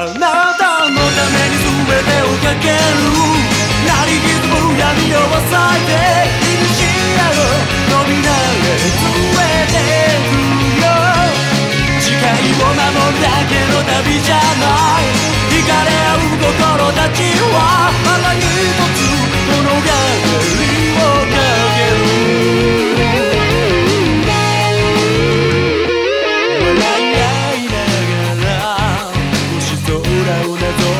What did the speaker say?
あなたのために全てをかける。鳴り傷も闇を割いて procura una dos.